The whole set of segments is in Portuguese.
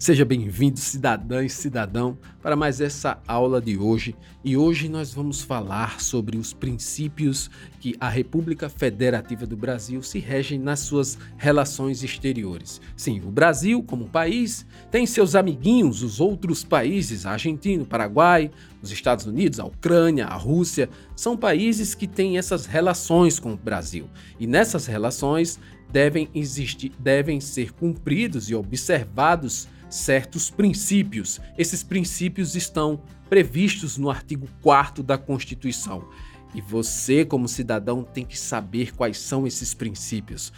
Seja bem-vindo, cidadã e cidadão, para mais essa aula de hoje. E hoje nós vamos falar sobre os princípios que a República Federativa do Brasil se rege nas suas relações exteriores. Sim, o Brasil, como país, tem seus amiguinhos, os outros países, a Argentina, o Paraguai, os Estados Unidos, a Ucrânia, a Rússia, são países que têm essas relações com o Brasil. E nessas relações devem existir, devem ser cumpridos e observados certos princípios. Esses princípios estão previstos no artigo 4 da Constituição. E você, como cidadão, tem que saber quais são esses princípios.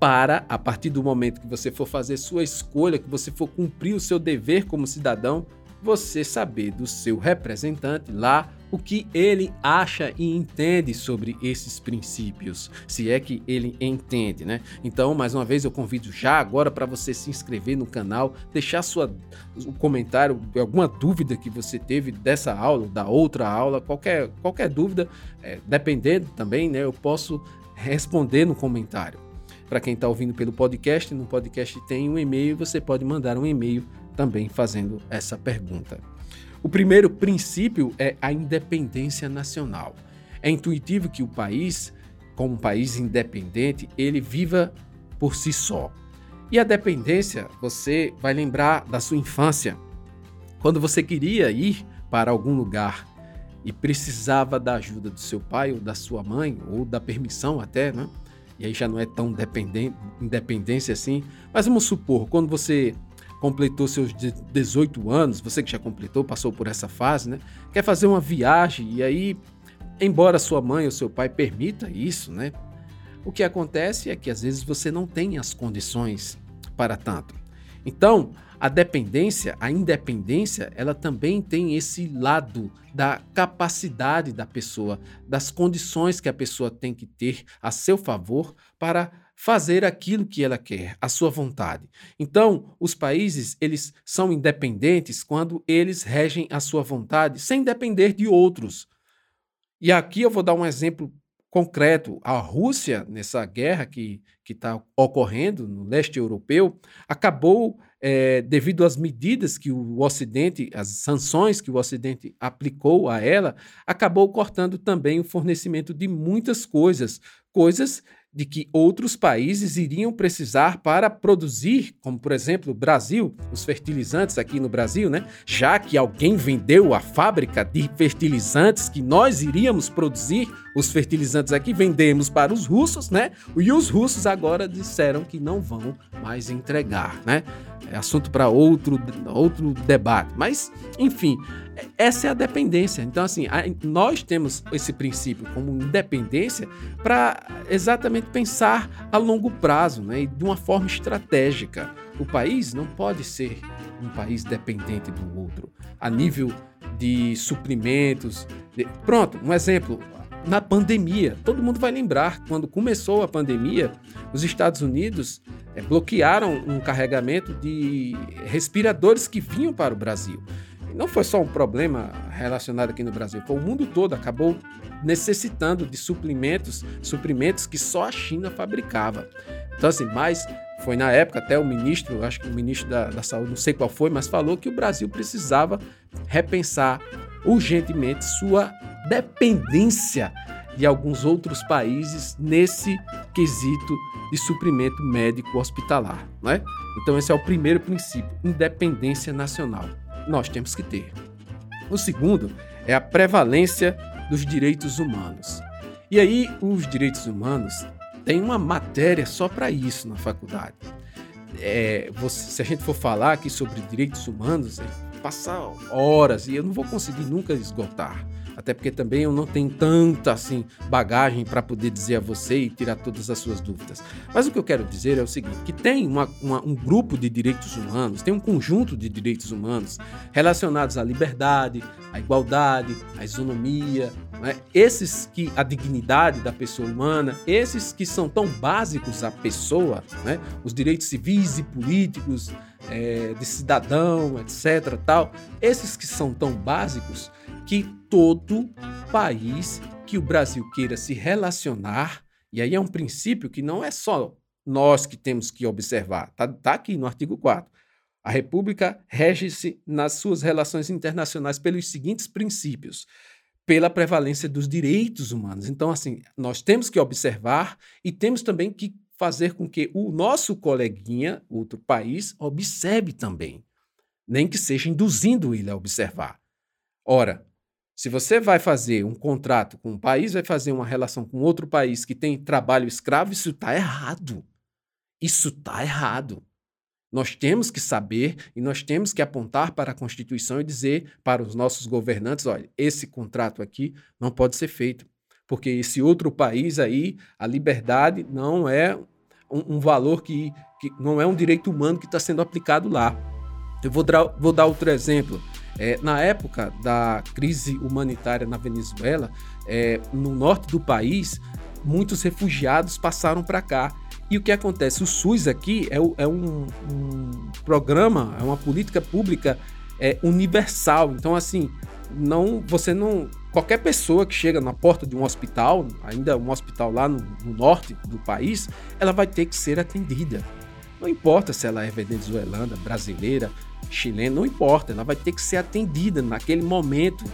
Para, a partir do momento que você for fazer sua escolha, que você for cumprir o seu dever como cidadão, você saber do seu representante lá o que ele acha e entende sobre esses princípios, se é que ele entende, né? Então, mais uma vez, eu convido já agora para você se inscrever no canal, deixar sua o comentário, alguma dúvida que você teve dessa aula, da outra aula, qualquer, qualquer dúvida, é, dependendo também, né? Eu posso responder no comentário. Para quem está ouvindo pelo podcast, no podcast tem um e-mail, você pode mandar um e-mail também fazendo essa pergunta. O primeiro princípio é a independência nacional. É intuitivo que o país, como um país independente, ele viva por si só. E a dependência, você vai lembrar da sua infância, quando você queria ir para algum lugar e precisava da ajuda do seu pai ou da sua mãe, ou da permissão até, né? E aí já não é tão independência assim. Mas vamos supor, quando você completou seus 18 anos, você que já completou, passou por essa fase, né? Quer fazer uma viagem e aí, embora sua mãe ou seu pai permita isso, né? O que acontece é que às vezes você não tem as condições para tanto. Então, a dependência, a independência, ela também tem esse lado da capacidade da pessoa, das condições que a pessoa tem que ter a seu favor para fazer aquilo que ela quer, a sua vontade. Então, os países, eles são independentes quando eles regem a sua vontade sem depender de outros. E aqui eu vou dar um exemplo concreto. A Rússia, nessa guerra que está ocorrendo no leste europeu, acabou, é, devido às medidas que o Ocidente, as sanções que o Ocidente aplicou a ela, acabou cortando também o fornecimento de muitas coisas, coisas de que outros países iriam precisar para produzir, como por exemplo o Brasil, os fertilizantes aqui no Brasil, né? Já que alguém vendeu a fábrica de fertilizantes que nós iríamos produzir, os fertilizantes aqui vendemos para os russos, né? E os russos agora disseram que não vão mais entregar, né? É assunto para outro, outro debate. Mas, enfim, essa é a dependência. Então, assim, a, nós temos esse princípio como independência para exatamente pensar a longo prazo, né? E de uma forma estratégica. O país não pode ser um país dependente do outro, a nível de suprimentos. De... Pronto, um exemplo na pandemia. Todo mundo vai lembrar, quando começou a pandemia, os Estados Unidos é, bloquearam um carregamento de respiradores que vinham para o Brasil. Não foi só um problema relacionado aqui no Brasil, foi o mundo todo acabou necessitando de suprimentos, suprimentos que só a China fabricava. Então assim, mas foi na época até o ministro, acho que o ministro da, da Saúde, não sei qual foi, mas falou que o Brasil precisava repensar urgentemente sua dependência de alguns outros países nesse quesito de suprimento médico hospitalar. Né? Então, esse é o primeiro princípio: independência nacional. Nós temos que ter. O segundo é a prevalência dos direitos humanos. E aí, os direitos humanos tem uma matéria só para isso na faculdade. É, você, se a gente for falar aqui sobre direitos humanos, é passar horas e eu não vou conseguir nunca esgotar até porque também eu não tenho tanta assim bagagem para poder dizer a você e tirar todas as suas dúvidas. Mas o que eu quero dizer é o seguinte, que tem uma, uma, um grupo de direitos humanos, tem um conjunto de direitos humanos relacionados à liberdade, à igualdade, à isonomia, né? esses que a dignidade da pessoa humana, esses que são tão básicos à pessoa, né? os direitos civis e políticos, é, de cidadão, etc. Tal, esses que são tão básicos, que todo país que o Brasil queira se relacionar, e aí é um princípio que não é só nós que temos que observar, tá, tá aqui no artigo 4. A República rege-se nas suas relações internacionais pelos seguintes princípios: pela prevalência dos direitos humanos. Então, assim, nós temos que observar e temos também que fazer com que o nosso coleguinha, outro país, observe também, nem que seja induzindo ele a observar. Ora, se você vai fazer um contrato com um país, vai fazer uma relação com outro país que tem trabalho escravo, isso está errado. Isso está errado. Nós temos que saber e nós temos que apontar para a Constituição e dizer para os nossos governantes: olha, esse contrato aqui não pode ser feito, porque esse outro país aí, a liberdade não é um, um valor que, que não é um direito humano que está sendo aplicado lá. Eu vou, vou dar outro exemplo. É, na época da crise humanitária na Venezuela, é, no norte do país, muitos refugiados passaram para cá. E o que acontece? O SUS aqui é, é um, um, programa, é uma política pública é, universal. Então, assim, não, você não. Qualquer pessoa que chega na porta de um hospital, ainda um hospital lá no, no norte do país, ela vai ter que ser atendida. Não importa se ela é venezuelana, brasileira, chilena, não importa, ela vai ter que ser atendida naquele momento,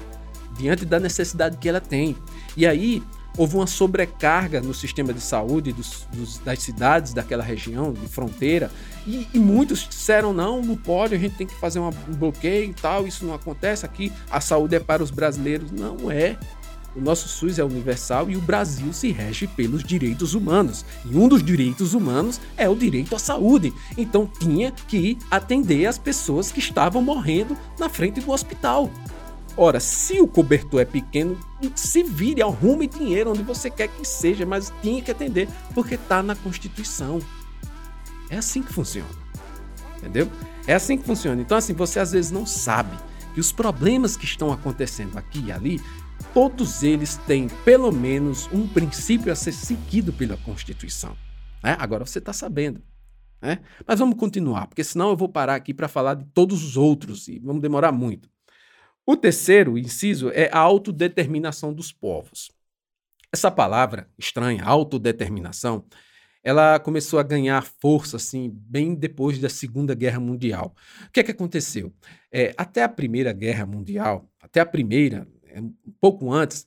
diante da necessidade que ela tem. E aí houve uma sobrecarga no sistema de saúde dos, dos, das cidades daquela região de fronteira e, e, muitos disseram não, não pode, a gente tem que fazer um bloqueio e tal, isso não acontece aqui, a saúde é para os brasileiros. Não é. O nosso SUS é universal e o Brasil se rege pelos direitos humanos. E um dos direitos humanos é o direito à saúde. Então tinha que atender as pessoas que estavam morrendo na frente do hospital. Ora, se o cobertor é pequeno, se vire, arrume dinheiro onde você quer que seja, mas tinha que atender, porque está na Constituição. É assim que funciona. Entendeu? É assim que funciona. Então, assim, você às vezes não sabe que os problemas que estão acontecendo aqui e ali todos eles têm pelo menos um princípio a ser seguido pela Constituição. Né? Agora você está sabendo. Né? Mas vamos continuar, porque senão eu vou parar aqui para falar de todos os outros e vamos demorar muito. O terceiro inciso é a autodeterminação dos povos. Essa palavra estranha, autodeterminação, ela começou a ganhar força assim bem depois da Segunda Guerra Mundial. O que é que aconteceu? É, até a Primeira Guerra Mundial, até a primeira, um pouco antes,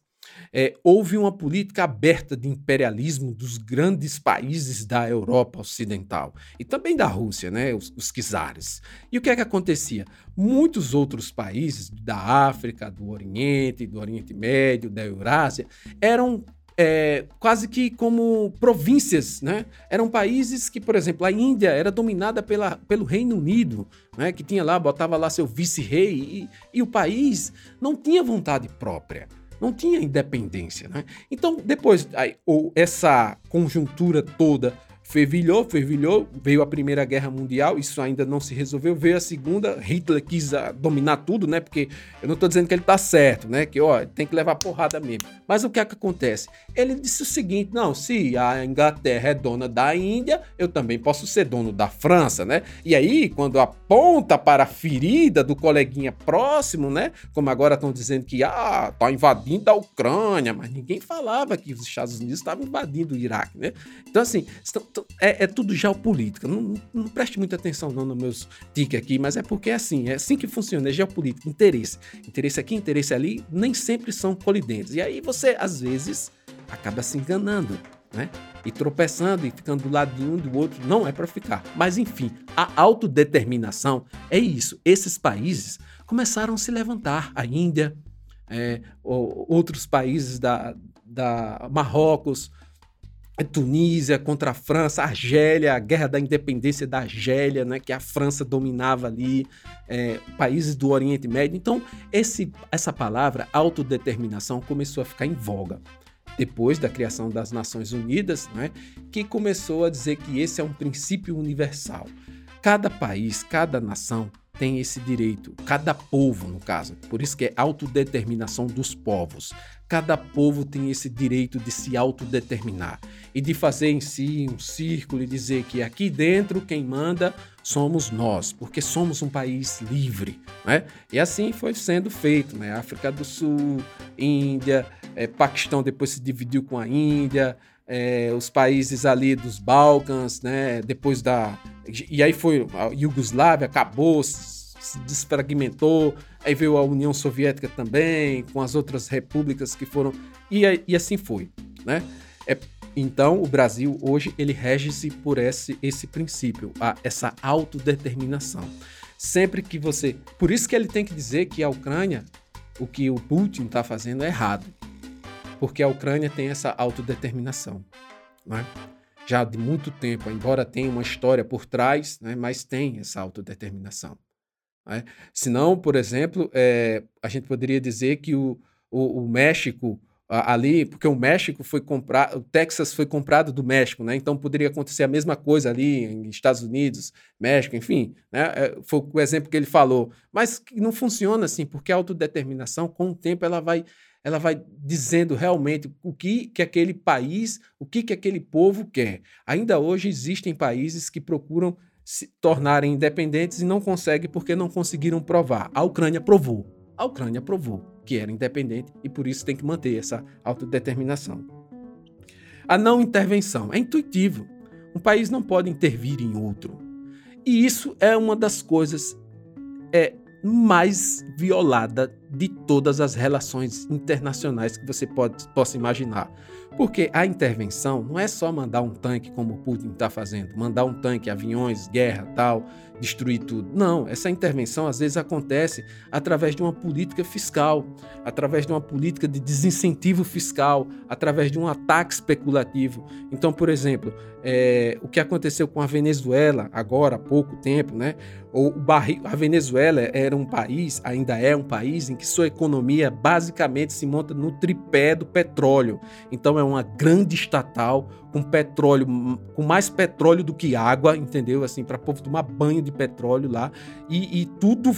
é, houve uma política aberta de imperialismo dos grandes países da Europa Ocidental e também da Rússia, né, os, os czares. E o que é que acontecia? Muitos outros países da África, do Oriente, do Oriente Médio, da Eurásia, eram é, quase que como províncias, né? Eram países que, por exemplo, a Índia era dominada pela, pelo Reino Unido, né? Que tinha lá, botava lá seu vice-rei e, e, o país não tinha vontade própria, não tinha independência, né? Então, depois, aí, essa conjuntura toda fervilhou, fervilhou, veio a Primeira Guerra Mundial, isso ainda não se resolveu, veio a Segunda, Hitler quis ah, dominar tudo, né? Porque eu não estou dizendo que ele está certo, né? Que, ó, tem que levar porrada mesmo. Mas o que é que acontece? Ele disse o seguinte, não, se a Inglaterra é dona da Índia, eu também posso ser dono da França, né? E aí, quando aponta para a ferida do coleguinha próximo, né? Como agora estão dizendo que, ah, tá invadindo a Ucrânia, mas ninguém falava que os Estados Unidos estavam invadindo o Iraque, né? Então, assim, estão é, é tudo geopolítica. Não, não, preste muita atenção não nos meus tiques aqui, mas é porque é assim, é assim que funciona, é geopolítica, interesse. Interesse aqui, interesse ali, nem sempre são colidentes. E aí você, às vezes, acaba se enganando, né? E tropeçando e ficando do lado de um do outro, não é para ficar. Mas enfim, a autodeterminação é isso. Esses países começaram a se levantar. A Índia, é, outros países da, da Marrocos, Tunísia contra a França, Argélia, a guerra da independência da Argélia, né, que a França dominava ali, é, países do Oriente Médio. Então, esse, essa palavra, autodeterminação, começou a ficar em voga. Depois da criação das Nações Unidas, né, que começou a dizer que esse é um princípio universal. Cada país, cada nação tem esse direito, cada povo, no caso. Por isso que é autodeterminação dos povos. Cada povo tem esse direito de se autodeterminar e de fazer em si um círculo e dizer que aqui dentro quem manda somos nós, porque somos um país livre, né? E assim foi sendo feito, né? África do Sul, Índia, é, Paquistão depois se dividiu com a Índia, é, os países ali dos Balcãs, né? Depois da E aí foi a Iugoslávia, acabou, se desfragmentou, aí veio a União Soviética também, com as outras repúblicas que foram. E, e assim foi. Né? É, então, o Brasil hoje ele rege-se por esse, esse princípio, a, essa autodeterminação. Sempre que você. Por isso que ele tem que dizer que a Ucrânia, o que o Putin está fazendo é errado. Porque a Ucrânia tem essa autodeterminação. Né? Já de muito tempo, embora tenha uma história por trás, né, mas tem essa autodeterminação. Né? Senão, por exemplo, é, a gente poderia dizer que o, o, o México ali, porque o México foi comprado, o Texas foi comprado do México, né? Então poderia acontecer a mesma coisa ali em Estados Unidos, México, enfim, né? É, foi o exemplo que ele falou. Mas não funciona assim, porque a autodeterminação, com o tempo, ela vai, ela vai dizendo realmente o que, que aquele país, o que, que aquele povo quer. Ainda hoje existem países que procuram se tornarem independentes e não conseguem porque não conseguiram provar. A Ucrânia provou. A Ucrânia provou que era independente e por isso tem que manter essa autodeterminação. A não intervenção é intuitivo. Um país não pode intervir em outro. E isso é uma das coisas é, mais violada de todas as relações internacionais que você pode, possa imaginar. Porque a intervenção não é só mandar um tanque como o Putin está fazendo, mandar um tanque, aviões, guerra, tal, destruir tudo. Não, essa intervenção às vezes acontece através de uma política fiscal, através de uma política de desincentivo fiscal, através de um ataque especulativo. Então, por exemplo, é, o que aconteceu com a Venezuela agora há pouco tempo, né? O barril, a Venezuela era um país, ainda é um país em que sua economia basicamente se monta no tripé do petróleo. Então é uma grande estatal com petróleo, com mais petróleo do que água, entendeu? Assim, para povo tomar banho de petróleo lá. E, e tudo,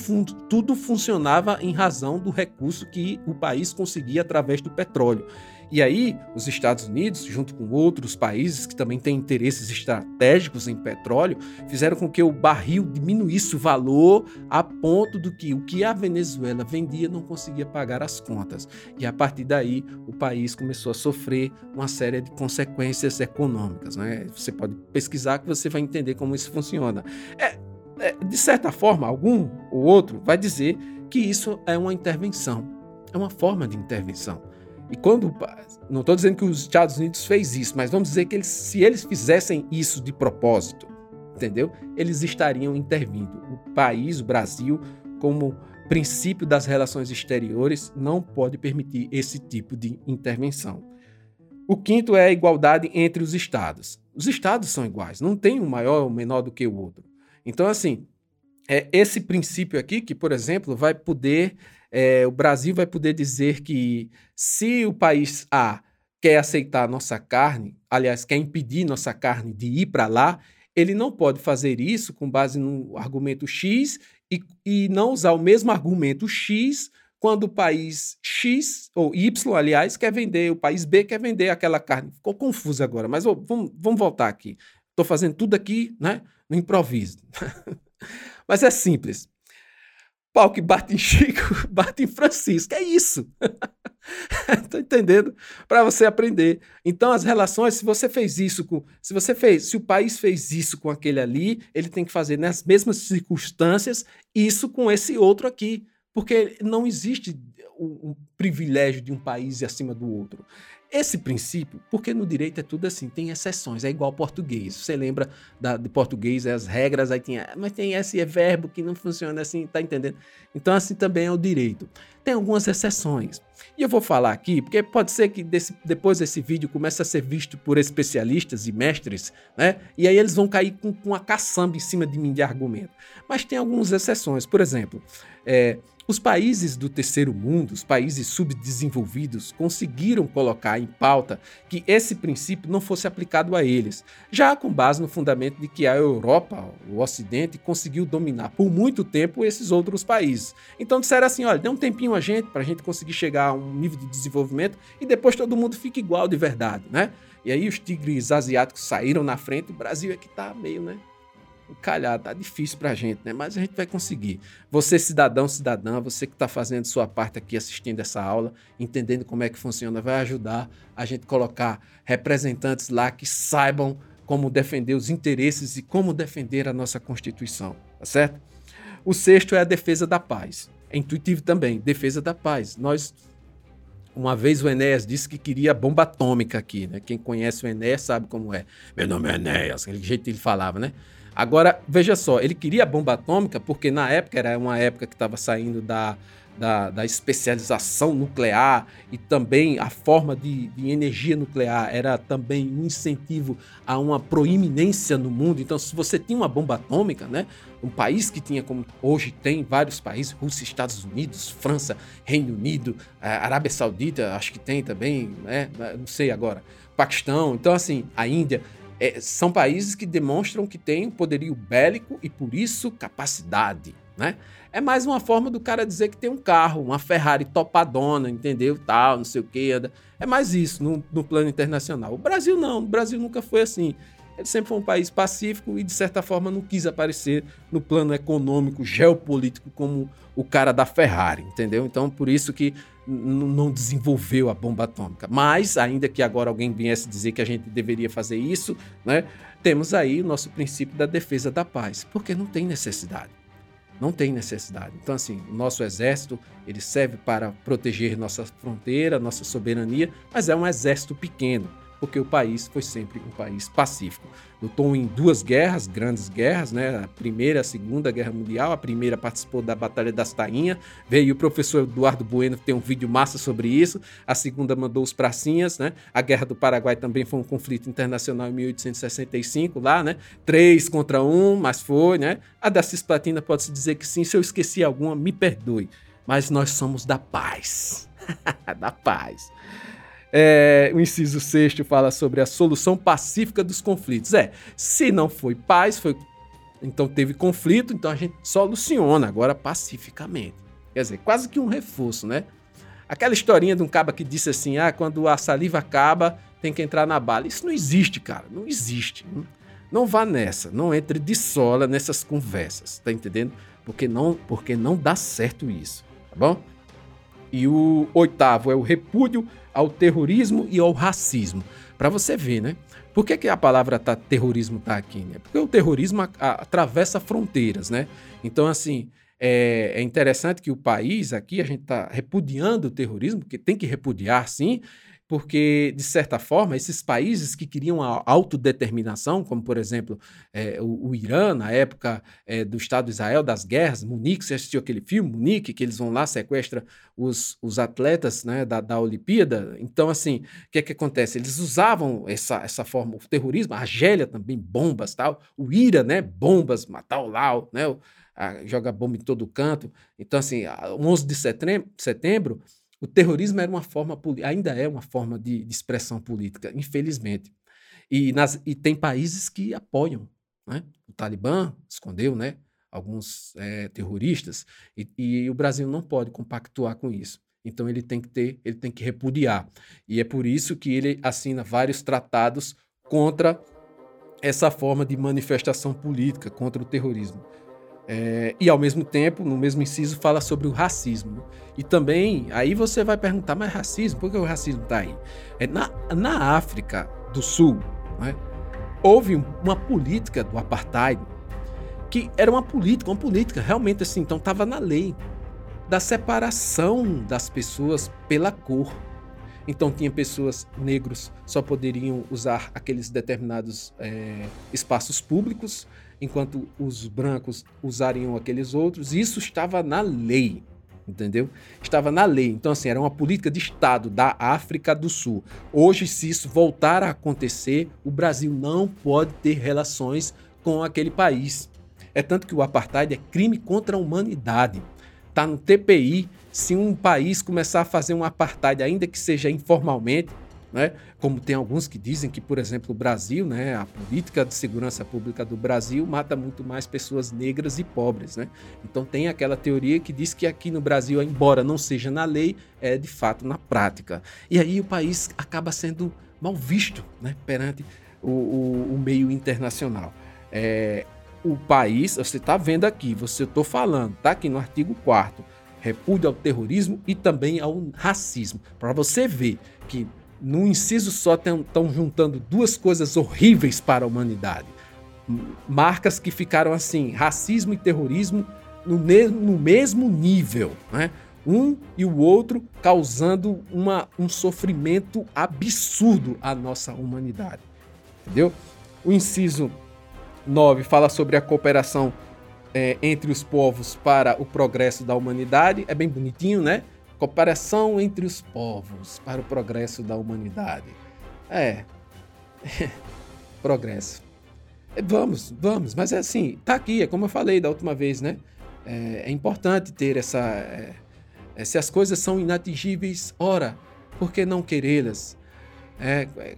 tudo funcionava em razão do recurso que o país conseguia através do petróleo. E aí, os Estados Unidos, junto com outros países que também têm interesses estratégicos em petróleo, fizeram com que o barril diminuísse o valor a ponto do que o que a Venezuela vendia não conseguia pagar as contas. E a partir daí, o país começou a sofrer uma série de consequências econômicas. Né? Você pode pesquisar que você vai entender como isso funciona. É, é, de certa forma, algum ou outro vai dizer que isso é uma intervenção. É uma forma de intervenção. E quando. Não estou dizendo que os Estados Unidos fez isso, mas vamos dizer que eles, se eles fizessem isso de propósito, entendeu? Eles estariam intervindo. O país, o Brasil, como princípio das relações exteriores, não pode permitir esse tipo de intervenção. O quinto é a igualdade entre os estados. Os estados são iguais, não tem um maior ou menor do que o outro. Então, assim, é esse princípio aqui que, por exemplo, vai poder é, o Brasil vai poder dizer que se o país A quer aceitar nossa carne, aliás, quer impedir nossa carne de ir para lá, ele não pode fazer isso com base no argumento X e, e não usar o mesmo argumento X quando o país X, ou Y, aliás, quer vender, o país B quer vender aquela carne. Ficou confuso agora, mas vamos, vamos voltar aqui. Estou fazendo tudo aqui né, no improviso. mas é simples pau que bate em Chico, bate em Francisco. É isso. Tá entendendo? Para você aprender. Então, as relações, se você fez isso com. Se você fez, se o país fez isso com aquele ali, ele tem que fazer nas mesmas circunstâncias isso com esse outro aqui. Porque não existe um, um privilégio de um país acima do outro. Esse princípio, porque no direito é tudo assim, tem exceções, é igual ao português. Você lembra da, de português, as regras, aí tinha, mas tem esse é verbo que não funciona assim, tá entendendo? Então, assim também é o direito. Tem algumas exceções. E eu vou falar aqui, porque pode ser que desse, depois desse vídeo comece a ser visto por especialistas e mestres, né? E aí eles vão cair com, com uma caçamba em cima de mim de argumento. Mas tem algumas exceções. Por exemplo, é, os países do terceiro mundo, os países subdesenvolvidos, conseguiram colocar em pauta que esse princípio não fosse aplicado a eles, já com base no fundamento de que a Europa, o Ocidente, conseguiu dominar por muito tempo esses outros países. Então disseram assim: olha, dê um tempinho a gente para a gente conseguir chegar a um nível de desenvolvimento e depois todo mundo fica igual de verdade, né? E aí os tigres asiáticos saíram na frente, o Brasil é que tá meio, né? Calhar, tá difícil pra gente, né? Mas a gente vai conseguir. Você, cidadão, cidadã, você que está fazendo sua parte aqui, assistindo essa aula, entendendo como é que funciona, vai ajudar a gente colocar representantes lá que saibam como defender os interesses e como defender a nossa Constituição, tá certo? O sexto é a defesa da paz. É intuitivo também, defesa da paz. Nós uma vez o Enéas disse que queria bomba atômica aqui, né? Quem conhece o Enéas sabe como é. Meu nome é Enéas, aquele jeito que ele falava, né? Agora, veja só, ele queria bomba atômica porque na época era uma época que estava saindo da, da, da, especialização nuclear e também a forma de, de, energia nuclear era também um incentivo a uma proeminência no mundo. Então, se você tinha uma bomba atômica, né, um país que tinha, como hoje tem vários países, Rússia, Estados Unidos, França, Reino Unido, eh, Arábia Saudita, acho que tem também, né, não sei agora, Paquistão, então assim, a Índia, é, são países que demonstram que têm poderio bélico e, por isso, capacidade. Né? É mais uma forma do cara dizer que tem um carro, uma Ferrari topadona, entendeu? Tal, não sei o que. É mais isso no, no plano internacional. O Brasil não, o Brasil nunca foi assim. Ele sempre foi um país pacífico e, de certa forma, não quis aparecer no plano econômico, geopolítico, como o cara da Ferrari, entendeu? Então, por isso que não desenvolveu a bomba atômica. Mas, ainda que agora alguém viesse dizer que a gente deveria fazer isso, né, temos aí o nosso princípio da defesa da paz, porque não tem necessidade. Não tem necessidade. Então, assim, o nosso exército ele serve para proteger nossa fronteira, nossa soberania, mas é um exército pequeno porque o país foi sempre um país pacífico. Lutou em duas guerras, grandes guerras, né? A primeira, a segunda guerra mundial. A primeira participou da Batalha das Tainhas. Veio o professor Eduardo Bueno tem um vídeo massa sobre isso. A segunda mandou os pracinhas, né? A Guerra do Paraguai também foi um conflito internacional em 1865 lá, né? Três contra um, mas foi, né? A da Cisplatina pode-se dizer que sim. Se eu esqueci alguma, me perdoe. Mas nós somos da paz. da paz. É, o inciso sexto fala sobre a solução pacífica dos conflitos. É, se não foi paz, foi então teve conflito, então a gente soluciona agora pacificamente. Quer dizer, quase que um reforço, né? Aquela historinha de um caba que disse assim: ah, quando a saliva acaba, tem que entrar na bala. Isso não existe, cara. Não existe. Não vá nessa. Não entre de sola nessas conversas. Tá entendendo? Porque não, porque não dá certo isso. Tá bom? E o oitavo é o repúdio ao terrorismo e ao racismo. Para você ver, né? Por que, que a palavra tá, terrorismo tá aqui? Né? Porque o terrorismo a, a, atravessa fronteiras, né? Então, assim, é, é, interessante que o país aqui, a gente está repudiando o terrorismo, que tem que repudiar, sim, porque, de certa forma, esses países que queriam a autodeterminação, como, por exemplo, é, o, o, Irã, na época é, do Estado de Israel, das guerras, Munique, você assistiu aquele filme, Munique, que eles vão lá, sequestram os, os atletas né, da, da Olimpíada. Então, assim, o que é que acontece? Eles usavam essa, essa forma, o terrorismo, a Argélia também, bombas, tal, o Ira, né, bombas, matar o Lau, né, a, joga bomba em todo canto. Então, assim, 11 de setembro, setembro o terrorismo era uma forma, ainda é uma forma de, de expressão política, infelizmente. E, nas, e, tem países que apoiam. Né? O Talibã escondeu né, alguns é, terroristas e, e, o Brasil não pode compactuar com isso. Então ele tem que ter, ele tem que repudiar. E é por isso que ele assina vários tratados contra essa forma de manifestação política, contra o terrorismo. É, e ao mesmo tempo, no mesmo inciso, fala sobre o racismo. E também, aí você vai perguntar, mas racismo? Por que o racismo está aí? É, na, na África do Sul, né, houve uma política do apartheid que era uma política, uma política realmente assim, então estava na lei da separação das pessoas pela cor. Então tinha pessoas negros só poderiam usar aqueles determinados é, espaços públicos, enquanto os brancos usariam aqueles outros. Isso estava na lei, entendeu? Estava na lei. Então, assim, era uma política de Estado da África do Sul. Hoje, se isso voltar a acontecer, o Brasil não pode ter relações com aquele país. É tanto que o apartheid é crime contra a humanidade. Está no TPI. Se um país começar a fazer um apartheid, ainda que seja informalmente, né? Como tem alguns que dizem que, por exemplo, o Brasil, né, a política de segurança pública do Brasil mata muito mais pessoas negras e pobres. Né? Então tem aquela teoria que diz que aqui no Brasil, embora não seja na lei, é de fato na prática. E aí o país acaba sendo mal visto né, perante o, o, o meio internacional. É, o país, você está vendo aqui, você estou falando, está aqui no artigo 4 repúdio ao terrorismo e também ao racismo. Para você ver que no inciso só estão juntando duas coisas horríveis para a humanidade. Marcas que ficaram assim, racismo e terrorismo no, no mesmo nível, né? Um e o outro causando uma, um sofrimento absurdo à nossa humanidade. Entendeu? O inciso 9 fala sobre a cooperação é, entre os povos para o progresso da humanidade. É bem bonitinho, né? Cooperação entre os povos para o progresso da humanidade. É. progresso. É, vamos, vamos, mas é assim, tá aqui, é como eu falei da última vez, né? É, é importante ter essa. É, é se as coisas são inatingíveis, ora, por que não querê-las? É, é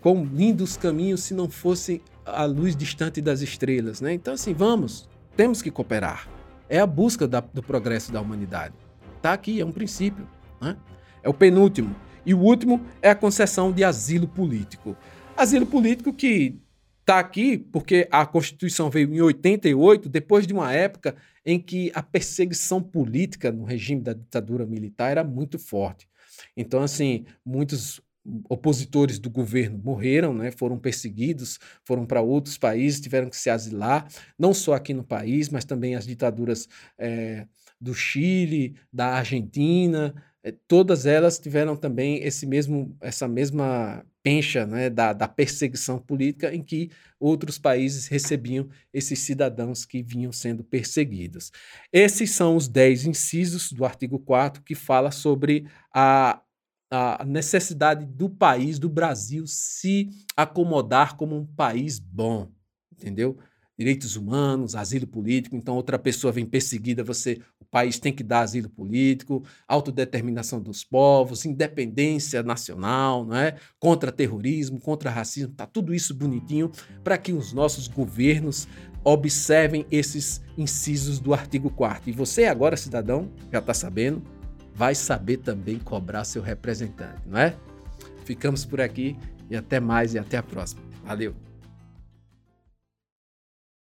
quão lindos caminhos se não fossem a luz distante das estrelas, né? Então, assim, vamos, temos que cooperar. É a busca da, do progresso da humanidade. Está aqui, é um princípio. Né? É o penúltimo. E o último é a concessão de asilo político. Asilo político que está aqui porque a Constituição veio em 88, depois de uma época em que a perseguição política no regime da ditadura militar era muito forte. Então, assim, muitos opositores do governo morreram, né, foram perseguidos, foram para outros países, tiveram que se asilar, não só aqui no país, mas também as ditaduras é, do Chile, da Argentina, é, todas elas tiveram também esse mesmo, essa mesma pencha né, da, da perseguição política em que outros países recebiam esses cidadãos que vinham sendo perseguidos. Esses são os dez incisos do artigo 4 que fala sobre a a necessidade do país, do Brasil, se acomodar como um país bom, entendeu? Direitos humanos, asilo político, então outra pessoa vem perseguida, você, o país tem que dar asilo político, autodeterminação dos povos, independência nacional, não é? Contra terrorismo, contra racismo, tá tudo isso bonitinho para que os nossos governos observem esses incisos do artigo 4 E você agora, cidadão, já está sabendo, vai saber também cobrar seu representante, não é? Ficamos por aqui e até mais e até a próxima. Valeu!